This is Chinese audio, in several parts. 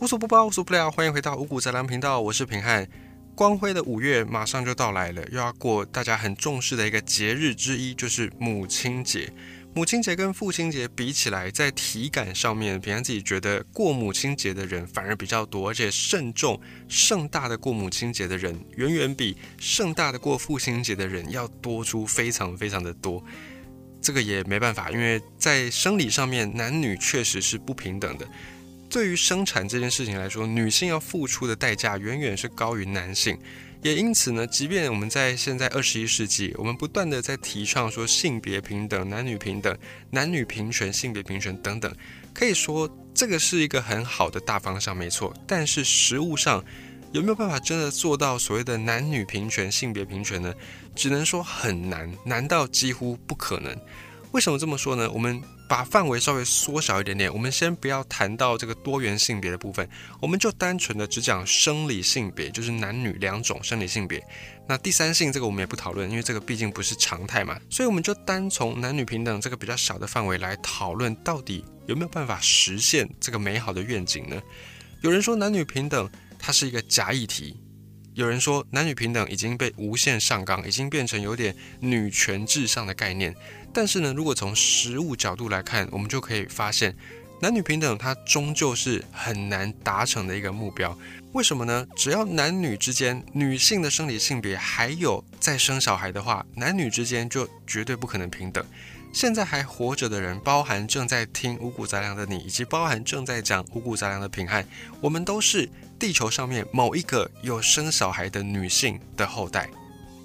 无所不包，无所不聊，欢迎回到五谷杂粮频道，我是平汉。光辉的五月马上就到来了，又要过大家很重视的一个节日之一，就是母亲节。母亲节跟父亲节比起来，在体感上面，平安自己觉得过母亲节的人反而比较多，而且慎重盛大的过母亲节的人，远远比盛大的过父亲节的人要多出非常非常的多。这个也没办法，因为在生理上面，男女确实是不平等的。对于生产这件事情来说，女性要付出的代价远远是高于男性。也因此呢，即便我们在现在二十一世纪，我们不断的在提倡说性别平等、男女平等、男女平权、性别平权等等，可以说这个是一个很好的大方向，没错。但是实物上有没有办法真的做到所谓的男女平权、性别平权呢？只能说很难，难到几乎不可能。为什么这么说呢？我们把范围稍微缩小一点点，我们先不要谈到这个多元性别的部分，我们就单纯的只讲生理性别，就是男女两种生理性别。那第三性这个我们也不讨论，因为这个毕竟不是常态嘛。所以我们就单从男女平等这个比较小的范围来讨论，到底有没有办法实现这个美好的愿景呢？有人说男女平等它是一个假议题，有人说男女平等已经被无限上纲，已经变成有点女权至上的概念。但是呢，如果从实物角度来看，我们就可以发现，男女平等它终究是很难达成的一个目标。为什么呢？只要男女之间女性的生理性别还有在生小孩的话，男女之间就绝对不可能平等。现在还活着的人，包含正在听五谷杂粮的你，以及包含正在讲五谷杂粮的平汉，我们都是地球上面某一个有生小孩的女性的后代。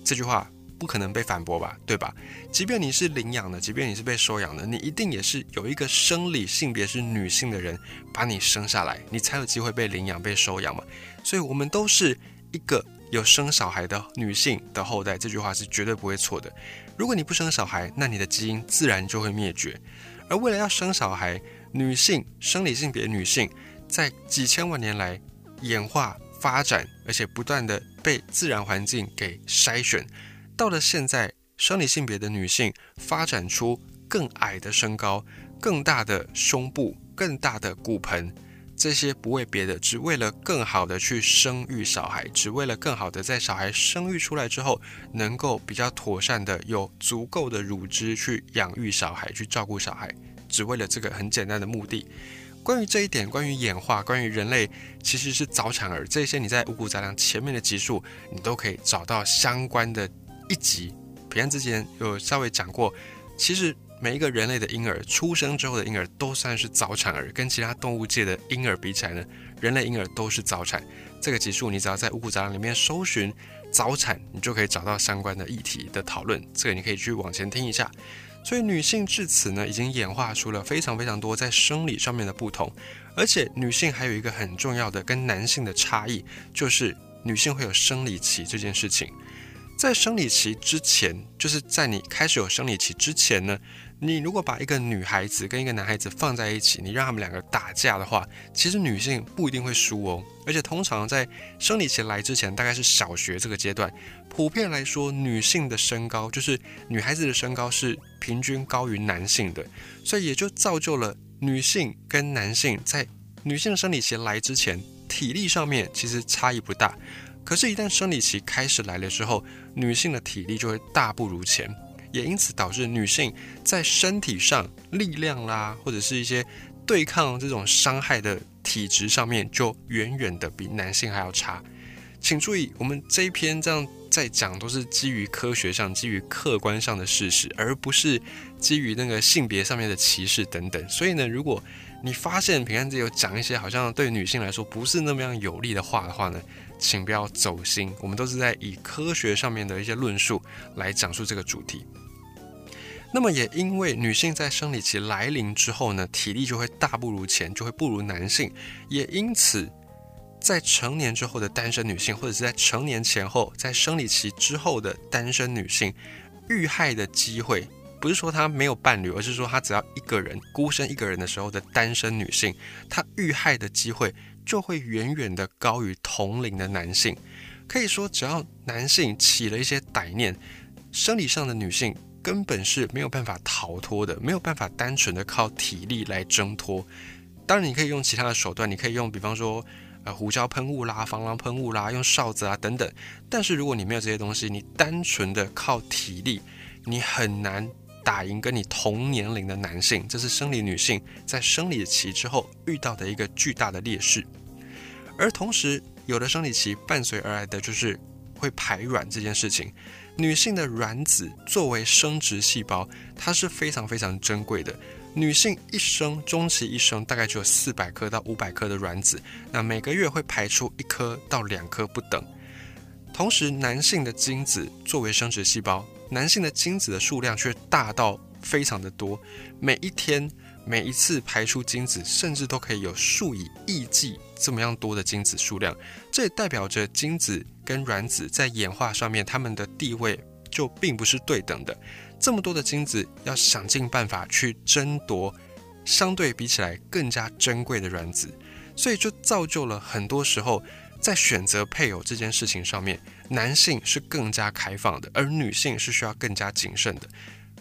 这句话。不可能被反驳吧，对吧？即便你是领养的，即便你是被收养的，你一定也是有一个生理性别是女性的人把你生下来，你才有机会被领养、被收养嘛。所以，我们都是一个有生小孩的女性的后代，这句话是绝对不会错的。如果你不生小孩，那你的基因自然就会灭绝。而为了要生小孩，女性生理性别女性在几千万年来演化发展，而且不断的被自然环境给筛选。到了现在，生理性别的女性发展出更矮的身高、更大的胸部、更大的骨盆，这些不为别的，只为了更好的去生育小孩，只为了更好的在小孩生育出来之后，能够比较妥善的有足够的乳汁去养育小孩、去照顾小孩，只为了这个很简单的目的。关于这一点，关于演化，关于人类其实是早产儿，这些你在五谷杂粮前面的集数，你都可以找到相关的。一集，平安之前有稍微讲过，其实每一个人类的婴儿出生之后的婴儿都算是早产儿，跟其他动物界的婴儿比起来呢，人类婴儿都是早产。这个集数你只要在五谷杂粮里面搜寻早产，你就可以找到相关的议题的讨论。这个你可以去往前听一下。所以女性至此呢，已经演化出了非常非常多在生理上面的不同，而且女性还有一个很重要的跟男性的差异，就是女性会有生理期这件事情。在生理期之前，就是在你开始有生理期之前呢，你如果把一个女孩子跟一个男孩子放在一起，你让他们两个打架的话，其实女性不一定会输哦。而且通常在生理期来之前，大概是小学这个阶段，普遍来说，女性的身高就是女孩子的身高是平均高于男性的，所以也就造就了女性跟男性在女性生理期来之前，体力上面其实差异不大。可是，一旦生理期开始来了之后，女性的体力就会大不如前，也因此导致女性在身体上力量啦，或者是一些对抗这种伤害的体质上面，就远远的比男性还要差。请注意，我们这一篇这样在讲，都是基于科学上、基于客观上的事实，而不是基于那个性别上面的歧视等等。所以呢，如果你发现平安姐有讲一些好像对女性来说不是那么样有利的话的话呢？请不要走心，我们都是在以科学上面的一些论述来讲述这个主题。那么也因为女性在生理期来临之后呢，体力就会大不如前，就会不如男性。也因此，在成年之后的单身女性，或者是在成年前后，在生理期之后的单身女性，遇害的机会，不是说她没有伴侣，而是说她只要一个人孤身一个人的时候的单身女性，她遇害的机会。就会远远的高于同龄的男性，可以说，只要男性起了一些歹念，生理上的女性根本是没有办法逃脱的，没有办法单纯的靠体力来挣脱。当然，你可以用其他的手段，你可以用，比方说，呃，胡椒喷雾啦、防狼喷雾啦，用哨子啊等等。但是如果你没有这些东西，你单纯的靠体力，你很难打赢跟你同年龄的男性。这是生理女性在生理期之后遇到的一个巨大的劣势。而同时，有的生理期伴随而来的就是会排卵这件事情。女性的卵子作为生殖细胞，它是非常非常珍贵的。女性一生终其一生大概只有四百颗到五百颗的卵子，那每个月会排出一颗到两颗不等。同时，男性的精子作为生殖细胞，男性的精子的数量却大到非常的多，每一天每一次排出精子，甚至都可以有数以亿计这么样多的精子数量。这也代表着精子跟卵子在演化上面，它们的地位就并不是对等的。这么多的精子，要想尽办法去争夺相对比起来更加珍贵的卵子，所以就造就了很多时候在选择配偶这件事情上面，男性是更加开放的，而女性是需要更加谨慎的。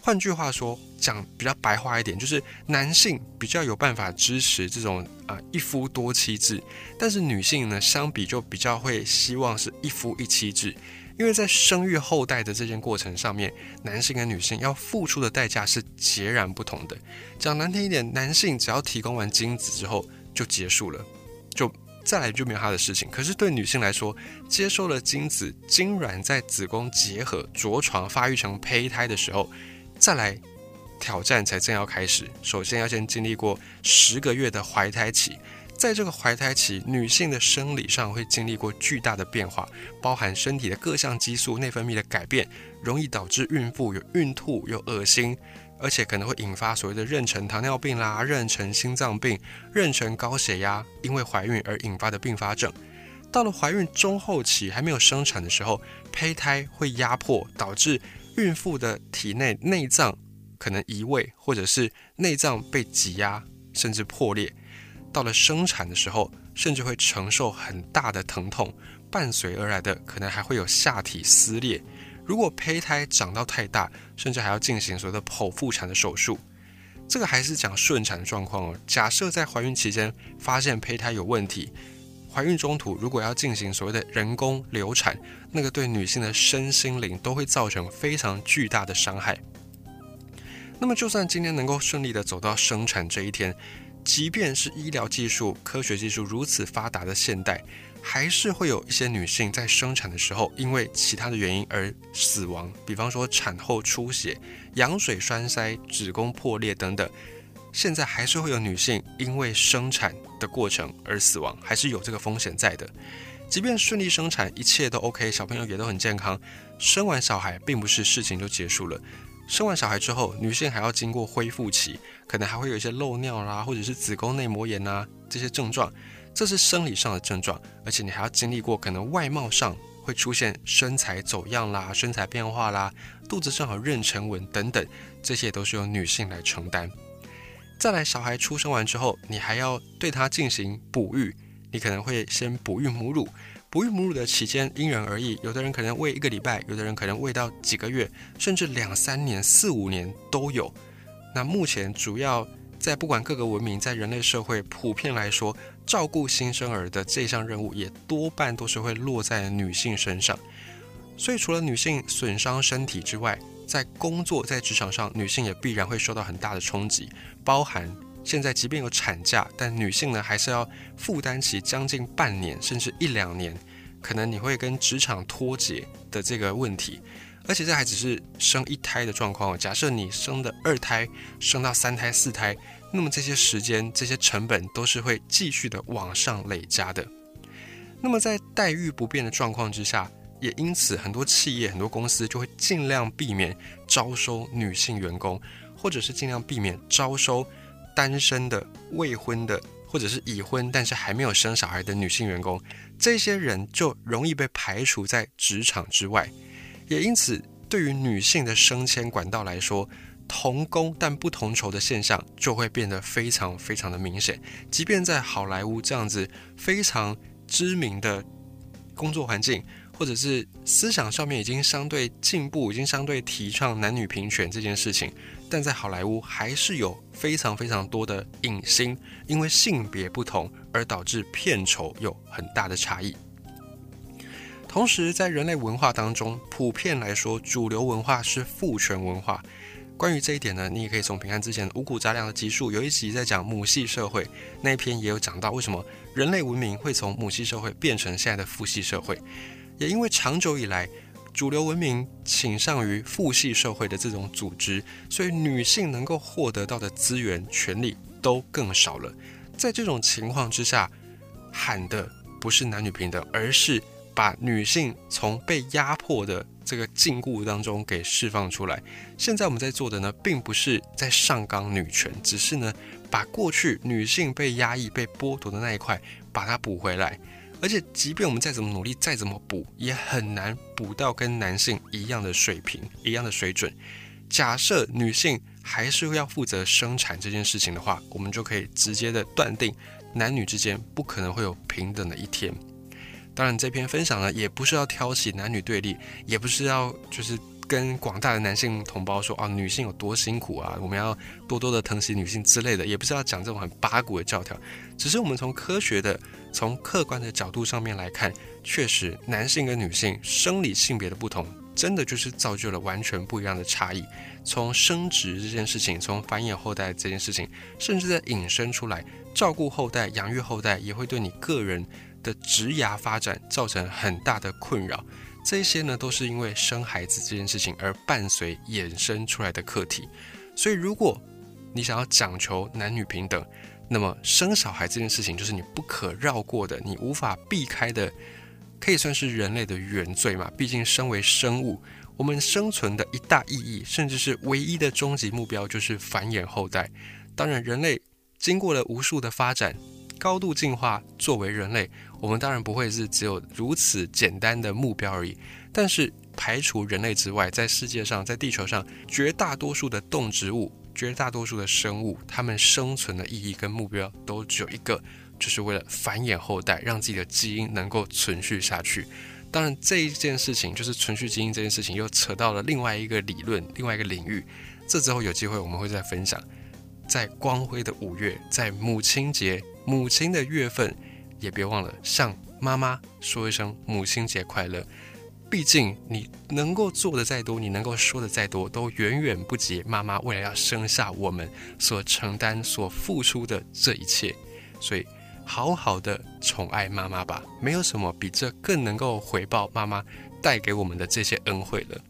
换句话说，讲比较白话一点，就是男性比较有办法支持这种啊一夫多妻制，但是女性呢，相比就比较会希望是一夫一妻制。因为在生育后代的这件过程上面，男性跟女性要付出的代价是截然不同的。讲难听一点，男性只要提供完精子之后就结束了，就再来就没有他的事情。可是对女性来说，接收了精子，精卵在子宫结合、着床、发育成胚胎的时候，再来挑战才正要开始。首先要先经历过十个月的怀胎期。在这个怀胎期，女性的生理上会经历过巨大的变化，包含身体的各项激素、内分泌的改变，容易导致孕妇有孕吐、有恶心，而且可能会引发所谓的妊娠糖尿病啦、妊娠心脏病、妊娠高血压，因为怀孕而引发的并发症。到了怀孕中后期还没有生产的时候，胚胎会压迫，导致孕妇的体内内脏可能移位，或者是内脏被挤压，甚至破裂。到了生产的时候，甚至会承受很大的疼痛，伴随而来的可能还会有下体撕裂。如果胚胎长到太大，甚至还要进行所谓的剖腹产的手术。这个还是讲顺产的状况哦。假设在怀孕期间发现胚胎有问题，怀孕中途如果要进行所谓的人工流产，那个对女性的身心灵都会造成非常巨大的伤害。那么，就算今天能够顺利的走到生产这一天。即便是医疗技术、科学技术如此发达的现代，还是会有一些女性在生产的时候因为其他的原因而死亡，比方说产后出血、羊水栓塞、子宫破裂等等。现在还是会有女性因为生产的过程而死亡，还是有这个风险在的。即便顺利生产，一切都 OK，小朋友也都很健康，生完小孩并不是事情就结束了。生完小孩之后，女性还要经过恢复期，可能还会有一些漏尿啦，或者是子宫内膜炎呐这些症状，这是生理上的症状，而且你还要经历过可能外貌上会出现身材走样啦、身材变化啦、肚子上有妊娠纹等等，这些都是由女性来承担。再来，小孩出生完之后，你还要对他进行哺育，你可能会先哺育母乳。哺育母乳的期间因人而异，有的人可能喂一个礼拜，有的人可能喂到几个月，甚至两三年、四五年都有。那目前主要在不管各个文明，在人类社会普遍来说，照顾新生儿的这项任务也多半都是会落在女性身上。所以除了女性损伤身体之外，在工作在职场上，女性也必然会受到很大的冲击，包含。现在即便有产假，但女性呢还是要负担起将近半年甚至一两年，可能你会跟职场脱节的这个问题。而且这还只是生一胎的状况。假设你生的二胎，生到三胎、四胎，那么这些时间、这些成本都是会继续的往上累加的。那么在待遇不变的状况之下，也因此很多企业、很多公司就会尽量避免招收女性员工，或者是尽量避免招收。单身的、未婚的，或者是已婚但是还没有生小孩的女性员工，这些人就容易被排除在职场之外。也因此，对于女性的升迁管道来说，同工但不同酬的现象就会变得非常非常的明显。即便在好莱坞这样子非常知名的工作环境。或者是思想上面已经相对进步，已经相对提倡男女平权这件事情，但在好莱坞还是有非常非常多的影星，因为性别不同而导致片酬有很大的差异。同时，在人类文化当中，普遍来说，主流文化是父权文化。关于这一点呢，你也可以从平安之前五谷杂粮的集数有一集在讲母系社会那一篇也有讲到，为什么人类文明会从母系社会变成现在的父系社会。也因为长久以来，主流文明倾向于父系社会的这种组织，所以女性能够获得到的资源、权利都更少了。在这种情况之下，喊的不是男女平等，而是把女性从被压迫的这个禁锢当中给释放出来。现在我们在做的呢，并不是在上纲女权，只是呢，把过去女性被压抑、被剥夺的那一块，把它补回来。而且，即便我们再怎么努力，再怎么补，也很难补到跟男性一样的水平、一样的水准。假设女性还是要负责生产这件事情的话，我们就可以直接的断定，男女之间不可能会有平等的一天。当然，这篇分享呢，也不是要挑起男女对立，也不是要就是。跟广大的男性同胞说啊，女性有多辛苦啊，我们要多多的疼惜女性之类的，也不是要讲这种很八股的教条，只是我们从科学的、从客观的角度上面来看，确实男性跟女性生理性别的不同，真的就是造就了完全不一样的差异。从生殖这件事情，从繁衍后代这件事情，甚至在引申出来，照顾后代、养育后代，也会对你个人的职涯发展造成很大的困扰。这些呢，都是因为生孩子这件事情而伴随衍生出来的课题。所以，如果你想要讲求男女平等，那么生小孩这件事情就是你不可绕过的，你无法避开的，可以算是人类的原罪嘛。毕竟，身为生物，我们生存的一大意义，甚至是唯一的终极目标，就是繁衍后代。当然，人类经过了无数的发展。高度进化，作为人类，我们当然不会是只有如此简单的目标而已。但是排除人类之外，在世界上，在地球上，绝大多数的动植物，绝大多数的生物，它们生存的意义跟目标都只有一个，就是为了繁衍后代，让自己的基因能够存续下去。当然，这一件事情就是存续基因这件事情，又扯到了另外一个理论，另外一个领域。这之后有机会我们会再分享。在光辉的五月，在母亲节。母亲的月份，也别忘了向妈妈说一声母亲节快乐。毕竟你能够做的再多，你能够说的再多，都远远不及妈妈为了要生下我们所承担、所付出的这一切。所以，好好的宠爱妈妈吧，没有什么比这更能够回报妈妈带给我们的这些恩惠了。